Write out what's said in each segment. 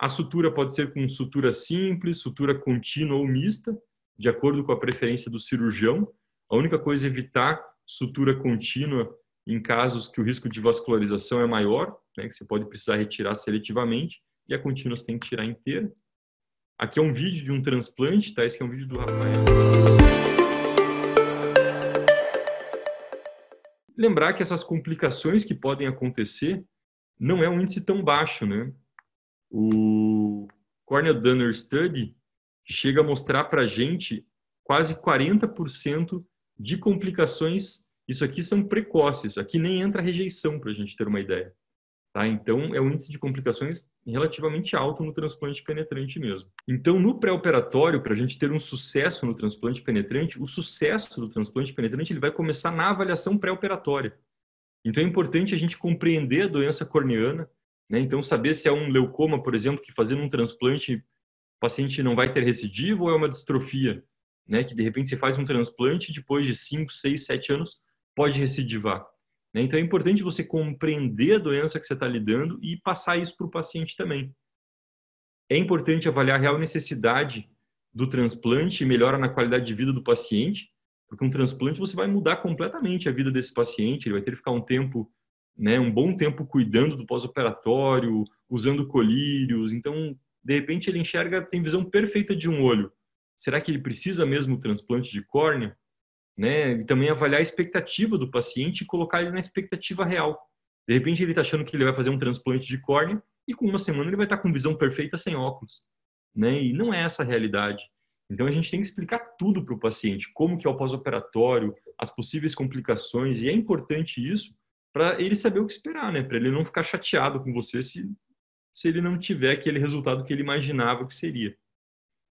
A sutura pode ser com sutura simples, sutura contínua ou mista, de acordo com a preferência do cirurgião. A única coisa é evitar sutura contínua em casos que o risco de vascularização é maior, né, que você pode precisar retirar seletivamente, e a contínua você tem que tirar inteira. Aqui é um vídeo de um transplante, tá? Esse é um vídeo do Rafael. Lembrar que essas complicações que podem acontecer não é um índice tão baixo, né? O Cornell Dunner Study chega a mostrar para a gente quase 40% de complicações. Isso aqui são precoces, aqui nem entra rejeição, para a gente ter uma ideia. Tá? Então, é um índice de complicações relativamente alto no transplante penetrante mesmo. Então, no pré-operatório, para a gente ter um sucesso no transplante penetrante, o sucesso do transplante penetrante ele vai começar na avaliação pré-operatória. Então, é importante a gente compreender a doença corneana, né? então, saber se é um leucoma, por exemplo, que fazendo um transplante o paciente não vai ter recidivo ou é uma distrofia né, que de repente você faz um transplante e depois de 5, 6, 7 anos pode recidivar. Né? Então é importante você compreender a doença que você está lidando e passar isso para o paciente também. É importante avaliar a real necessidade do transplante e melhora na qualidade de vida do paciente, porque um transplante você vai mudar completamente a vida desse paciente, ele vai ter que ficar um tempo, né, um bom tempo cuidando do pós-operatório, usando colírios, então de repente ele enxerga, tem visão perfeita de um olho, Será que ele precisa mesmo do transplante de córnea? Né? E também avaliar a expectativa do paciente e colocar ele na expectativa real. De repente ele está achando que ele vai fazer um transplante de córnea e com uma semana ele vai estar tá com visão perfeita sem óculos. Né? E não é essa a realidade. Então a gente tem que explicar tudo para o paciente, como que é o pós-operatório, as possíveis complicações, e é importante isso para ele saber o que esperar, né? Para ele não ficar chateado com você se, se ele não tiver aquele resultado que ele imaginava que seria.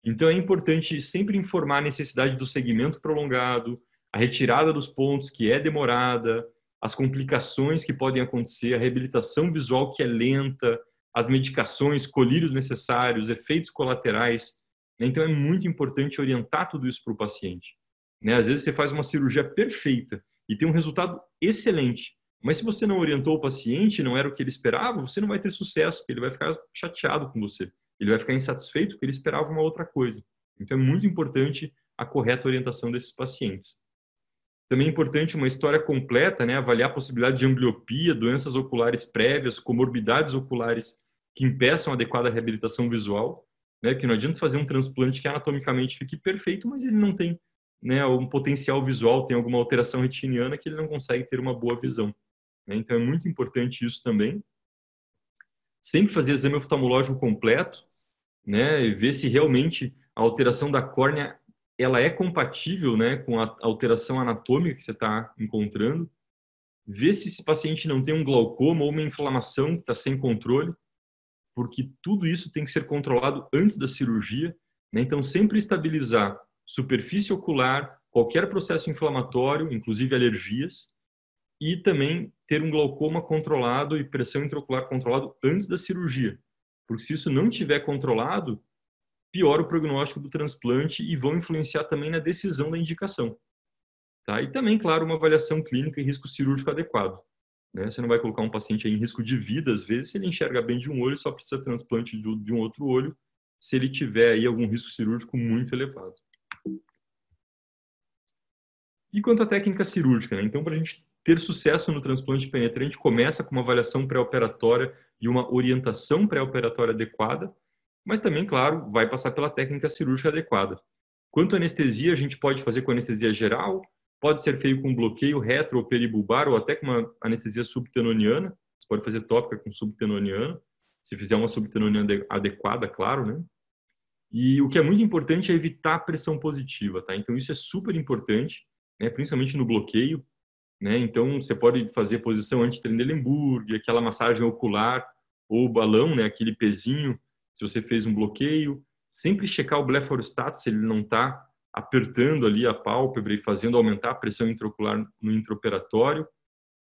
Então é importante sempre informar a necessidade do segmento prolongado, a retirada dos pontos que é demorada, as complicações que podem acontecer, a reabilitação visual que é lenta, as medicações, colírios necessários, efeitos colaterais. Né? Então é muito importante orientar tudo isso para o paciente. Né? Às vezes você faz uma cirurgia perfeita e tem um resultado excelente, mas se você não orientou o paciente, não era o que ele esperava, você não vai ter sucesso, ele vai ficar chateado com você ele vai ficar insatisfeito porque ele esperava uma outra coisa. Então é muito importante a correta orientação desses pacientes. Também é importante uma história completa, né, avaliar a possibilidade de ambliopia, doenças oculares prévias, comorbidades oculares que impeçam a adequada reabilitação visual, né, que não adianta fazer um transplante que anatomicamente fique perfeito, mas ele não tem né, um potencial visual, tem alguma alteração retiniana que ele não consegue ter uma boa visão. Né? Então é muito importante isso também. Sempre fazer exame oftalmológico completo, né, e ver se realmente a alteração da córnea ela é compatível, né, com a alteração anatômica que você está encontrando. Ver se esse paciente não tem um glaucoma ou uma inflamação que está sem controle, porque tudo isso tem que ser controlado antes da cirurgia. Né? Então, sempre estabilizar superfície ocular, qualquer processo inflamatório, inclusive alergias, e também ter um glaucoma controlado e pressão intraocular controlado antes da cirurgia. Porque se isso não tiver controlado, piora o prognóstico do transplante e vão influenciar também na decisão da indicação. Tá? E também, claro, uma avaliação clínica e risco cirúrgico adequado. Né? Você não vai colocar um paciente em risco de vida, às vezes, se ele enxerga bem de um olho, só precisa transplante de um outro olho, se ele tiver aí algum risco cirúrgico muito elevado. E quanto à técnica cirúrgica, né? então, para a gente ter sucesso no transplante penetrante, começa com uma avaliação pré-operatória e uma orientação pré-operatória adequada, mas também, claro, vai passar pela técnica cirúrgica adequada. Quanto à anestesia, a gente pode fazer com anestesia geral, pode ser feito com bloqueio retro ou peribulbar ou até com uma anestesia subtenoniana. Você pode fazer tópica com subtenoniana, se fizer uma subtenoniana adequada, claro, né? E o que é muito importante é evitar a pressão positiva, tá? Então isso é super importante, né? Principalmente no bloqueio, né? Então, você pode fazer posição anti-Trendelenburg, aquela massagem ocular, ou balão, né? aquele pezinho, se você fez um bloqueio. Sempre checar o blefarostato, se ele não está apertando ali a pálpebra e fazendo aumentar a pressão intraocular no intraoperatório.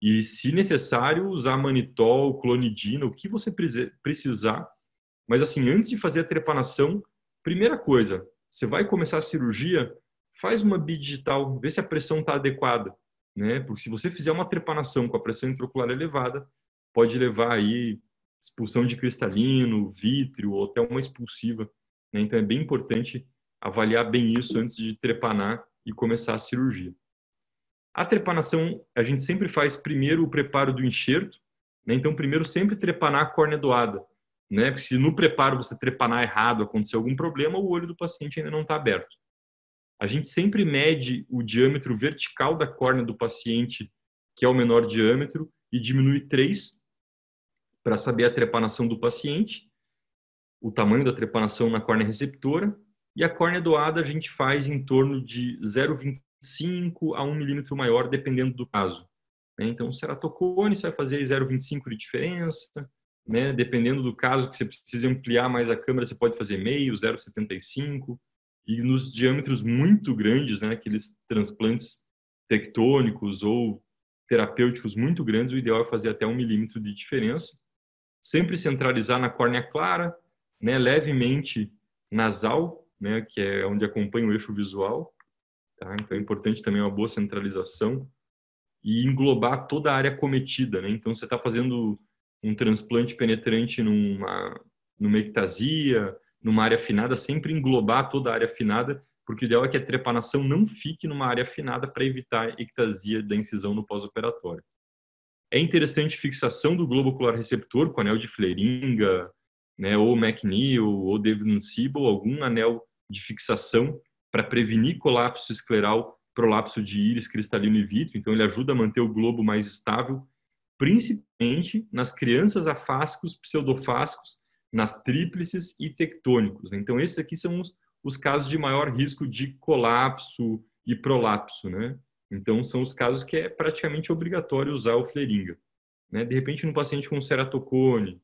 E, se necessário, usar manitol, clonidina, o que você precisar. Mas, assim, antes de fazer a trepanação, primeira coisa, você vai começar a cirurgia, faz uma bidigital, vê se a pressão está adequada né? Porque se você fizer uma trepanação com a pressão intraocular elevada, pode levar aí expulsão de cristalino, vítreo ou até uma expulsiva. Né? Então é bem importante avaliar bem isso antes de trepanar e começar a cirurgia. A trepanação, a gente sempre faz primeiro o preparo do enxerto, né? então primeiro sempre trepanar a córnea doada, né? Porque se no preparo você trepanar errado, acontecer algum problema, o olho do paciente ainda não está aberto. A gente sempre mede o diâmetro vertical da córnea do paciente, que é o menor diâmetro, e diminui 3 para saber a trepanação do paciente, o tamanho da trepanação na córnea receptora, e a córnea doada a gente faz em torno de 0,25 a 1 milímetro maior, dependendo do caso. Né? Então, ceratocone, você vai fazer 0,25 de diferença, né? dependendo do caso que você precisa ampliar mais a câmera, você pode fazer meio, 0,75, e nos diâmetros muito grandes, né? aqueles transplantes tectônicos ou terapêuticos muito grandes, o ideal é fazer até um milímetro de diferença. Sempre centralizar na córnea clara, né? levemente nasal, né, que é onde acompanha o eixo visual. Tá? Então é importante também uma boa centralização e englobar toda a área cometida. Né? Então você está fazendo um transplante penetrante numa, numa ectasia, numa área afinada, sempre englobar toda a área afinada, porque o ideal é que a trepanação não fique numa área afinada para evitar ectasia da incisão no pós-operatório. É interessante fixação do globo ocular receptor com anel de Fleringa, né, ou McNeil, ou David Siebel, algum anel de fixação para prevenir colapso escleral, prolapso de íris cristalino e vítreo. Então, ele ajuda a manter o globo mais estável, principalmente nas crianças afásicos, pseudofásicos, nas tríplices e tectônicos. Então, esses aqui são os, os casos de maior risco de colapso e prolapso, né? Então, são os casos que é praticamente obrigatório usar o fleringa. Né? De repente, no paciente com ceratocone,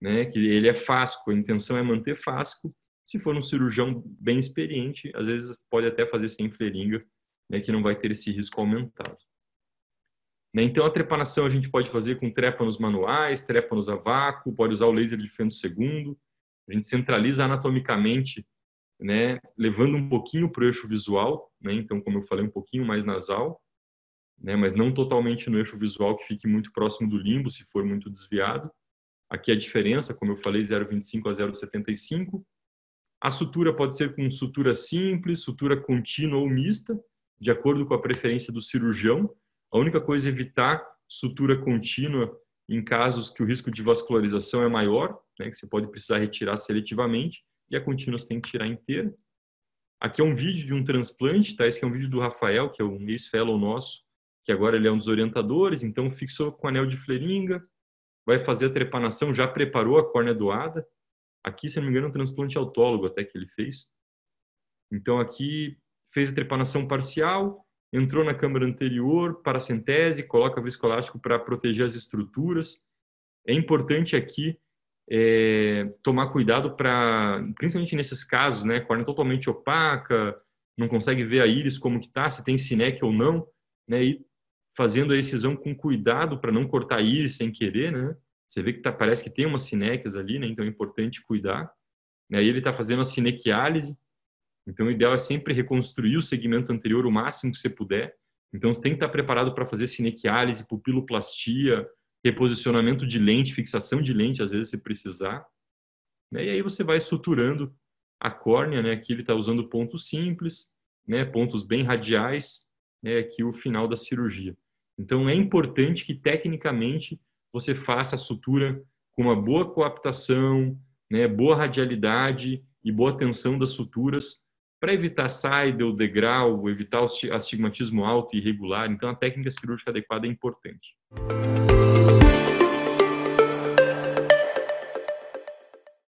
né, que ele é fásco, a intenção é manter fásco, se for um cirurgião bem experiente, às vezes pode até fazer sem fleringa, né, que não vai ter esse risco aumentado. Né, então, a trepanação a gente pode fazer com trépanos manuais, trépanos a vácuo, pode usar o laser de fendo segundo. A gente centraliza anatomicamente, né, levando um pouquinho para o eixo visual, né, então, como eu falei, um pouquinho mais nasal, né, mas não totalmente no eixo visual, que fique muito próximo do limbo, se for muito desviado. Aqui a diferença, como eu falei, 0,25 a 0,75. A sutura pode ser com sutura simples, sutura contínua ou mista, de acordo com a preferência do cirurgião. A única coisa é evitar sutura contínua em casos que o risco de vascularização é maior, né, que você pode precisar retirar seletivamente, e a contínua você tem que tirar inteira. Aqui é um vídeo de um transplante, tá? Esse é um vídeo do Rafael, que é um ex-fellow nosso, que agora ele é um dos orientadores, então fixou com anel de fleringa, vai fazer a trepanação, já preparou a córnea doada, Aqui, se não me engano, é um transplante autólogo até que ele fez. Então, aqui fez a trepanação parcial, entrou na câmara anterior, paracentese, coloca viscoelástico para proteger as estruturas. É importante aqui é, tomar cuidado para, principalmente nesses casos, né, córnea totalmente opaca, não consegue ver a íris como que tá, se tem sinec ou não, né, e fazendo a excisão com cuidado para não cortar a íris sem querer, né, você vê que tá, parece que tem umas sinéquias ali, né? Então é importante cuidar. Aí ele está fazendo a sinequiálise. Então o ideal é sempre reconstruir o segmento anterior o máximo que você puder. Então você tem que estar preparado para fazer sinequiálise, pupiloplastia, reposicionamento de lente, fixação de lente, às vezes se precisar. E aí você vai suturando a córnea, né? Aqui ele está usando pontos simples, né? Pontos bem radiais, né? Aqui o final da cirurgia. Então é importante que tecnicamente você faça a sutura com uma boa coaptação, né, boa radialidade e boa tensão das suturas para evitar saída, degrau, evitar o astigmatismo alto e irregular. Então, a técnica cirúrgica adequada é importante.